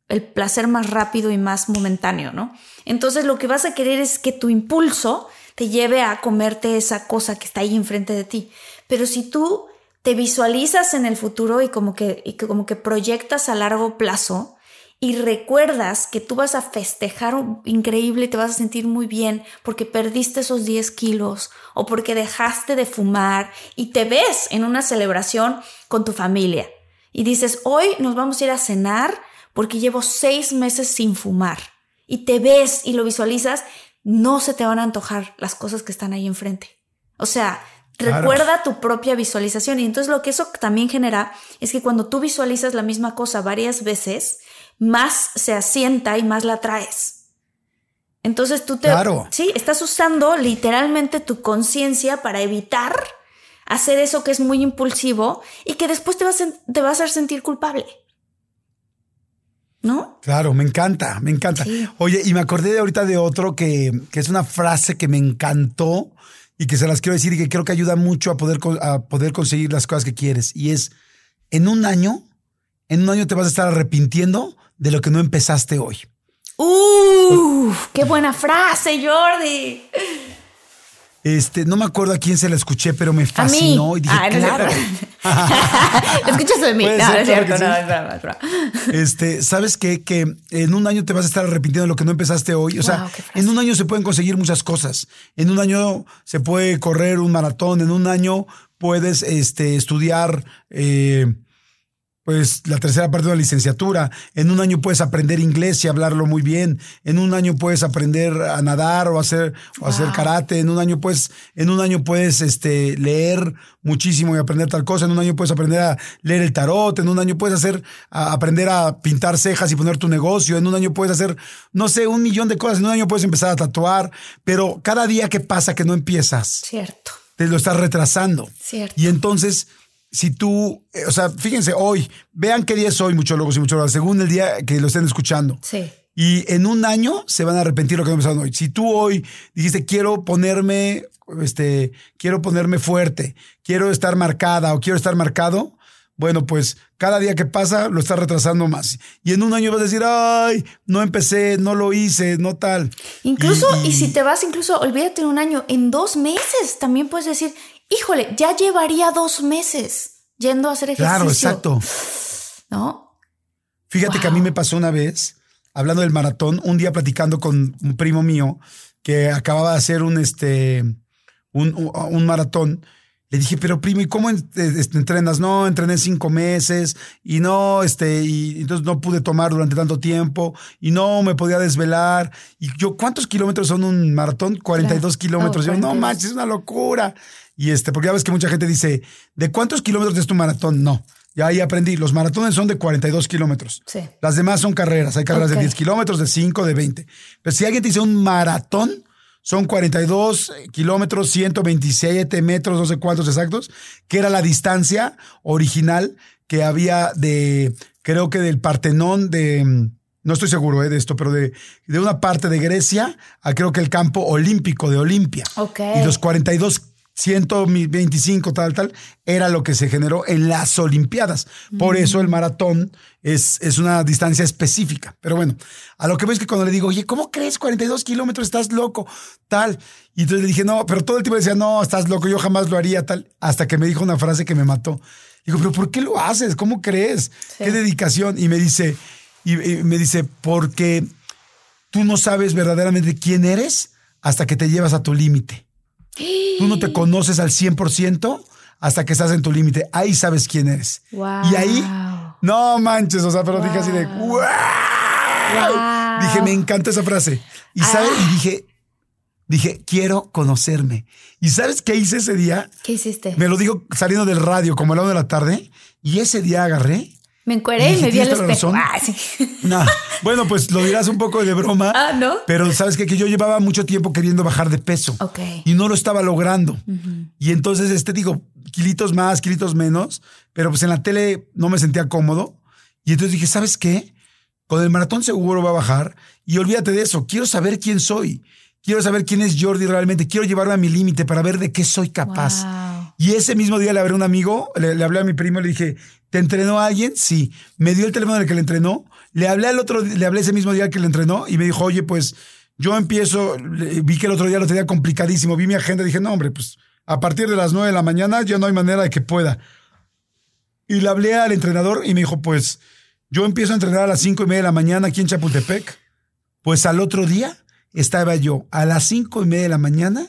el placer más rápido y más momentáneo, ¿no? Entonces lo que vas a querer es que tu impulso te lleve a comerte esa cosa que está ahí enfrente de ti. Pero si tú te visualizas en el futuro y como que, como que proyectas a largo plazo y recuerdas que tú vas a festejar increíble te vas a sentir muy bien porque perdiste esos 10 kilos o porque dejaste de fumar y te ves en una celebración con tu familia y dices, hoy nos vamos a ir a cenar porque llevo seis meses sin fumar y te ves y lo visualizas, no se te van a antojar las cosas que están ahí enfrente. O sea, Recuerda tu propia visualización y entonces lo que eso también genera es que cuando tú visualizas la misma cosa varias veces, más se asienta y más la traes. Entonces tú te... Claro. Sí, estás usando literalmente tu conciencia para evitar hacer eso que es muy impulsivo y que después te va a, te va a hacer sentir culpable. ¿No? Claro, me encanta, me encanta. Oye, y me acordé de ahorita de otro que, que es una frase que me encantó y que se las quiero decir y que creo que ayuda mucho a poder, a poder conseguir las cosas que quieres. Y es, en un año, en un año te vas a estar arrepintiendo de lo que no empezaste hoy. ¡Uh! ¡Qué buena frase, Jordi! Este, no me acuerdo a quién se la escuché, pero me fascinó y dije, ah, claro. *laughs* Escuchas de mí. no, es cierto, no, Este, ¿sabes qué? Que en un año te vas a estar arrepintiendo de lo que no empezaste hoy. O sea, en un año se pueden conseguir muchas cosas. En un año se puede correr un maratón. En un año puedes este, estudiar eh, pues la tercera parte de la licenciatura. En un año puedes aprender inglés y hablarlo muy bien. En un año puedes aprender a nadar o hacer, o hacer karate. En un año puedes, en un año puedes este, leer muchísimo y aprender tal cosa. En un año puedes aprender a leer el tarot. En un año puedes hacer, aprender a pintar cejas y poner tu negocio. En un año puedes hacer, no sé, un millón de cosas. En un año puedes empezar a tatuar. Pero cada día que pasa que no empiezas. Cierto. Te lo estás retrasando. Cierto. Y entonces si tú, eh, o sea, fíjense, hoy, vean qué día es hoy, muchólogos y muchólogas, según el día que lo estén escuchando. Sí. Y en un año se van a arrepentir lo que empezado hoy. Si tú hoy dijiste, quiero ponerme, este, quiero ponerme fuerte, quiero estar marcada o quiero estar marcado, bueno, pues cada día que pasa lo estás retrasando más. Y en un año vas a decir, ay, no empecé, no lo hice, no tal. Incluso, y, y si te vas, incluso, olvídate en un año, en dos meses también puedes decir, híjole, ya llevaría dos meses yendo a hacer ejercicio. Claro, exacto. ¿No? Fíjate que a mí me pasó una vez, hablando del maratón, un día platicando con un primo mío, que acababa de hacer un, este, un, un maratón. Le dije, pero primo, ¿y cómo entrenas? No, entrené cinco meses y no, este, y entonces no pude tomar durante tanto tiempo y no me podía desvelar. Y yo, ¿cuántos kilómetros son un maratón? 42 kilómetros. yo, no manches, es una locura. Y este, porque ya ves que mucha gente dice, ¿de cuántos kilómetros es tu maratón? No. Ya ahí aprendí, los maratones son de 42 kilómetros. Sí. Las demás son carreras. Hay carreras de 10 kilómetros, de 5, de 20. Pero si alguien te dice un maratón, son 42 kilómetros, 127 metros, no sé cuántos exactos, que era la distancia original que había de, creo que del Partenón de, no estoy seguro eh, de esto, pero de, de, una parte de Grecia a creo que el campo olímpico de Olimpia. Y los 42 125, tal, tal, era lo que se generó en las Olimpiadas. Por eso el maratón es, es, una distancia específica. Pero bueno, a lo que veo es que cuando le digo, oye, ¿cómo crees 42 kilómetros? Estás loco, tal. Y entonces le dije, no, pero todo el tiempo decía, no, estás loco, yo jamás lo haría, tal. Hasta que me dijo una frase que me mató. Digo, pero ¿por qué lo haces? ¿Cómo crees? ¿Qué dedicación? Y me dice, y me dice, porque tú no sabes verdaderamente quién eres hasta que te llevas a tu límite. Tú no te conoces al 100% hasta que estás en tu límite. Ahí sabes quién eres. Y ahí, no manches, o sea, pero dije así de, wow. Dije, me encanta esa frase. Y, ¿sabes? y dije, dije, quiero conocerme. ¿Y sabes qué hice ese día? ¿Qué hiciste? Me lo dijo saliendo del radio, como a la de la tarde. Y ese día agarré me encueré y, me di al espejo. Ah, sí. *laughs* Bueno, pues lo dirás un poco de broma. Ah, ¿no? Pero sabes que yo llevaba mucho tiempo queriendo bajar de peso. Ok. Y no lo estaba logrando. Y entonces, este digo, kilitos más, kilitos menos. Pero pues en la tele no me sentía cómodo. Y entonces dije, ¿sabes qué? Con el maratón seguro va a bajar. Y olvídate de eso. Quiero saber quién soy. Quiero saber quién es Jordi realmente. Quiero llevarme a mi límite para ver de qué soy capaz. Y ese mismo día le hablé a un amigo, le, hablé a mi primo, le dije, ¿te entrenó alguien? Sí. Me dio el teléfono del que le entrenó. Le hablé al otro, le hablé ese mismo día que le entrenó y me dijo, oye, pues yo empiezo, vi que el otro día lo tenía complicadísimo, vi mi agenda, dije, no, hombre, pues a partir de las nueve de la mañana ya no hay manera de que pueda. Y le hablé al entrenador y me dijo, pues yo empiezo a entrenar a las cinco y media de la mañana aquí en Chapultepec. Pues al otro día estaba yo a las cinco y media de la mañana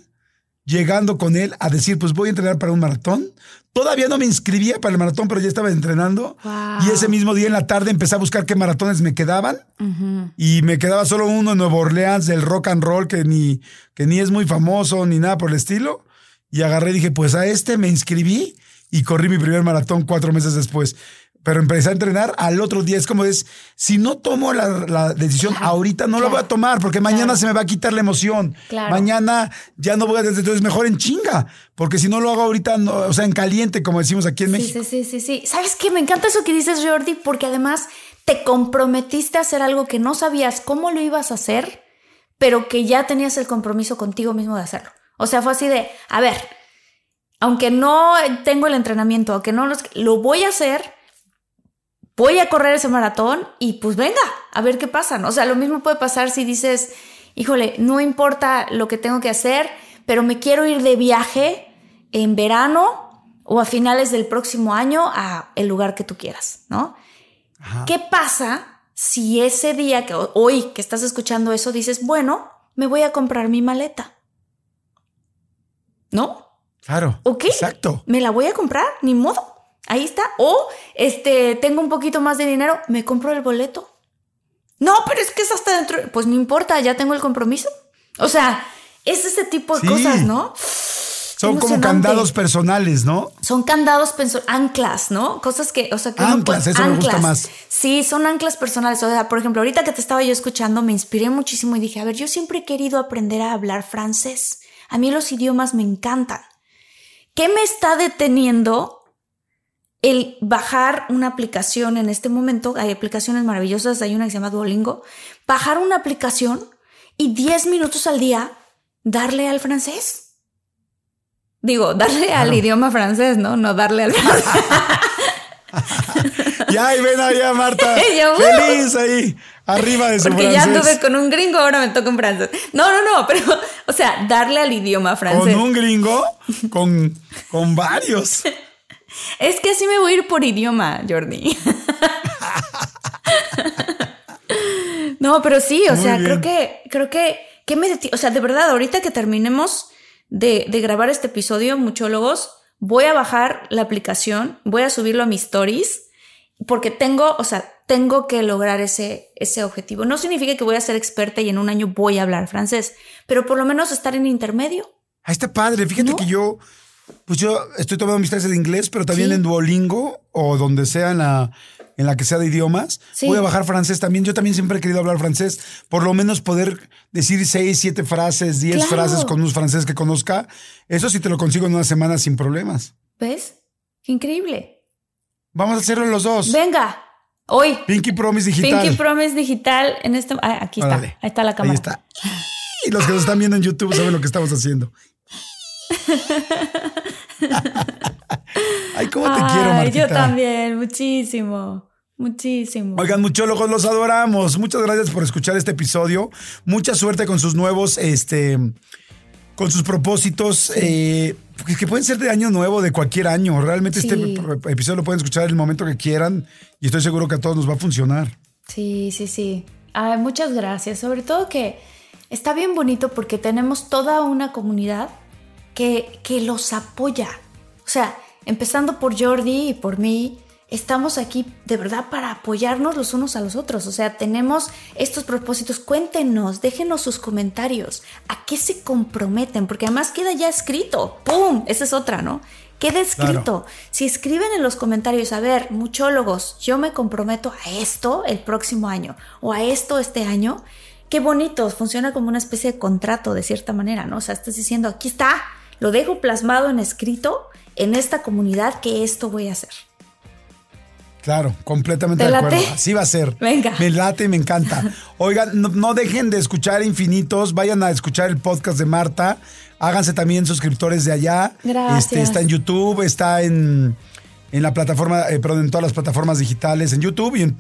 llegando con él a decir, pues voy a entrenar para un maratón. Todavía no me inscribía para el maratón, pero ya estaba entrenando. Y ese mismo día en la tarde empecé a buscar qué maratones me quedaban. Y me quedaba solo uno en Nueva Orleans del rock and roll, que ni, que ni es muy famoso ni nada por el estilo. Y agarré y dije, pues a este me inscribí y corrí mi primer maratón cuatro meses después pero empecé a entrenar al otro día. Es como es, si no tomo la, decisión ahorita, no lo voy a tomar porque mañana se me va a quitar la emoción. Mañana ya no voy a, entonces mejor en chinga, porque si no lo hago ahorita, o sea, en caliente, como decimos aquí en México. Sí, sí, sí, sí. ¿Sabes qué? Me encanta eso que dices, Jordi, porque además te comprometiste a hacer algo que no sabías cómo lo ibas a hacer, pero que ya tenías el compromiso contigo mismo de hacerlo. O sea, fue así de, a ver, aunque no tengo el entrenamiento, aunque no los, lo voy a hacer voy a correr ese maratón y pues venga, a ver qué pasa. O sea, lo mismo puede pasar si dices, híjole, no importa lo que tengo que hacer, pero me quiero ir de viaje en verano o a finales del próximo año a el lugar que tú quieras, ¿no? ¿Qué pasa si ese día que hoy que estás escuchando eso dices, bueno, me voy a comprar mi maleta? ¿No? Claro. Ok. Exacto. Me la voy a comprar, ni modo. Ahí está. O este, tengo un poquito más de dinero, me compro el boleto. No, pero es que es hasta dentro. Pues no importa, ya tengo el compromiso. O sea, es ese tipo de cosas, ¿no? Son como candados personales, ¿no? Son candados, anclas, ¿no? Cosas que, o sea, que anclas, eso me gusta más. Sí, son anclas personales. O sea, por ejemplo, ahorita que te estaba yo escuchando, me inspiré muchísimo y dije, a ver, yo siempre he querido aprender a hablar francés. A mí los idiomas me encantan. ¿Qué me está deteniendo el bajar una aplicación en este momento, hay aplicaciones maravillosas, hay una que se llama Duolingo, bajar una aplicación y 10 minutos al día darle al francés. Digo, darle al idioma francés, ¿no? No darle al francés. *laughs* ya, y ven allá, Marta. *laughs* Feliz ahí, arriba de su Porque ya anduve con un gringo, ahora me toca un francés. No, no, no, pero, o sea, darle al idioma francés. ¿Con un gringo? *laughs* Con, con varios. Es que así me voy a ir por idioma, Jordi. no, pero sí, o sea, creo que, creo que, ¿Qué me o sea, de verdad, ahorita que terminemos de, de grabar este episodio, muchólogos, voy a bajar la aplicación, voy a subirlo a mis stories, porque tengo, o sea, tengo que lograr ese, ese objetivo. No significa que voy a ser experta y en un año voy a hablar francés, pero por lo menos estar en intermedio. Ahí está padre. Fíjate ¿No? que yo, pues yo estoy tomando mis clases de inglés, pero también Sí. en Duolingo o donde sea en la, en la que sea de idiomas. Sí. Voy a bajar francés también. Yo también siempre he querido hablar francés. Por lo menos poder decir seis, siete frases, diez Claro. frases con un francés que conozca. Eso sí te lo consigo en una semana sin problemas. ¿Ves? Increíble. Vamos a hacerlo los dos. Venga, hoy. Pinky Promise Digital. Pinky Promise Digital en este. ah, aquí está. Ahí está la cámara. Ahí está. Y los que nos están viendo en YouTube saben lo que estamos haciendo. Ay, cómo te quiero, Ay, Martita. Yo también, muchísimo, muchísimo. Oigan, muchólogos, los adoramos. Muchas gracias por escuchar este episodio. Mucha suerte con sus nuevos, este, con sus propósitos, eh, que- pueden ser de año nuevo, de cualquier año. Realmente Sí. este episodio lo pueden escuchar en el momento que quieran y estoy seguro que a todos nos va a funcionar. Sí, sí, sí. Ay, muchas gracias. Sobre todo que está bien bonito porque tenemos toda una comunidad que, que los apoya. O sea, empezando por Jordi y por mí, estamos aquí de verdad para apoyarnos los unos a los otros. O sea, tenemos estos propósitos. Cuéntenos, déjenos sus comentarios. ¿A qué se comprometen? Porque además queda ya escrito. ¡Pum! Esa es otra, ¿no? Queda escrito. Si escriben en los comentarios, a ver, muchólogos, yo me comprometo a esto el próximo año o a esto este año, qué bonito, funciona como una especie de contrato de cierta manera, ¿no? O sea, estás diciendo, aquí está, lo dejo plasmado en escrito en esta comunidad que esto voy a hacer. Claro, completamente ¿Te de acuerdo. Así va a ser. Venga. Me late y me encanta. *laughs* Oigan, no, no dejen de escuchar Infinitos, vayan a escuchar el podcast de Marta, háganse también suscriptores de allá. Gracias. Este, está en YouTube, está en, en la plataforma, eh, perdón, en todas las plataformas digitales, en YouTube y en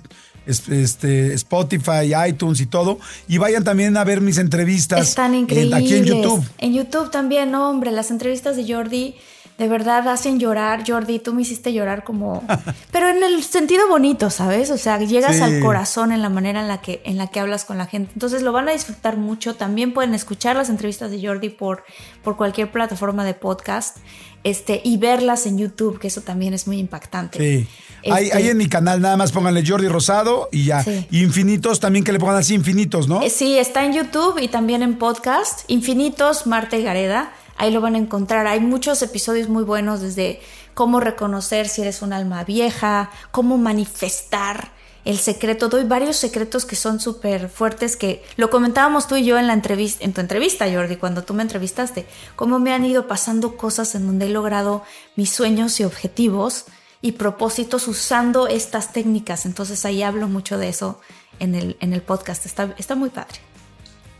es- este, Spotify, iTunes y todo. Y vayan también a ver mis entrevistas Están increíbles. aquí en YouTube. En YouTube también, no, hombre, las entrevistas de Jordi de verdad hacen llorar. Jordi, tú me hiciste llorar como... *laughs* Pero en el sentido bonito, ¿sabes? O sea, llegas Sí. al corazón en la manera en la, que, en la que hablas con la gente. Entonces lo van a disfrutar mucho. También pueden escuchar las entrevistas de Jordi por, por cualquier plataforma de podcast este, y verlas en YouTube, que eso también es muy impactante. Sí. Ahí, Este, ahí en mi canal nada más pónganle Jordi Rosado y ya. Sí. Infinitos también que le pongan así infinitos, ¿no? Eh, Sí, está en YouTube y también en podcast. Infinitos, Marta y Gareda. Ahí lo van a encontrar. Hay muchos episodios muy buenos desde cómo reconocer si eres un alma vieja, cómo manifestar el secreto. Doy varios secretos que son súper fuertes que lo comentábamos tú y yo en la entrevista, en tu entrevista, Jordi, cuando tú me entrevistaste. Cómo me han ido pasando cosas en donde he logrado mis sueños y objetivos y propósitos usando estas técnicas. Entonces ahí hablo mucho de eso en el, en el podcast. Está, está muy padre.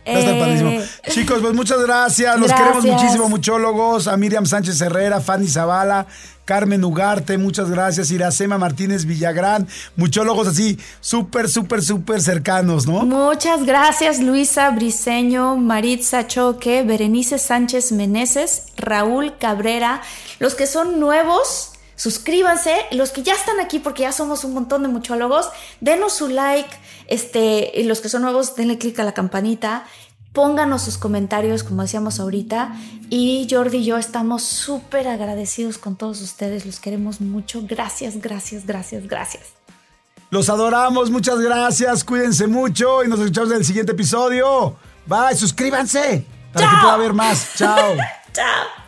Va a estar Eh, padrísimo. Chicos, pues muchas gracias. Los Gracias. queremos muchísimo, muchólogos. A Miriam Sánchez Herrera, Fanny Zavala, Carmen Ugarte, muchas gracias. Iracema Martínez Villagrán, muchólogos así, súper, súper, súper cercanos, ¿no? Muchas gracias Luisa Briseño, Maritza Choque, Berenice Sánchez Meneses, Raúl Cabrera, los que son nuevos. Suscríbanse, los que ya están aquí porque ya somos un montón de muchólogos, denos su like, este, y los que son nuevos denle click a la campanita, pónganos sus comentarios como decíamos ahorita y Jordi y yo estamos súper agradecidos con todos ustedes, los queremos mucho, gracias, gracias, gracias, gracias. Los adoramos, muchas gracias. Cuídense mucho y nos escuchamos en el siguiente episodio. Bye, suscríbanse para que pueda haber más. *laughs* Chao. Chao.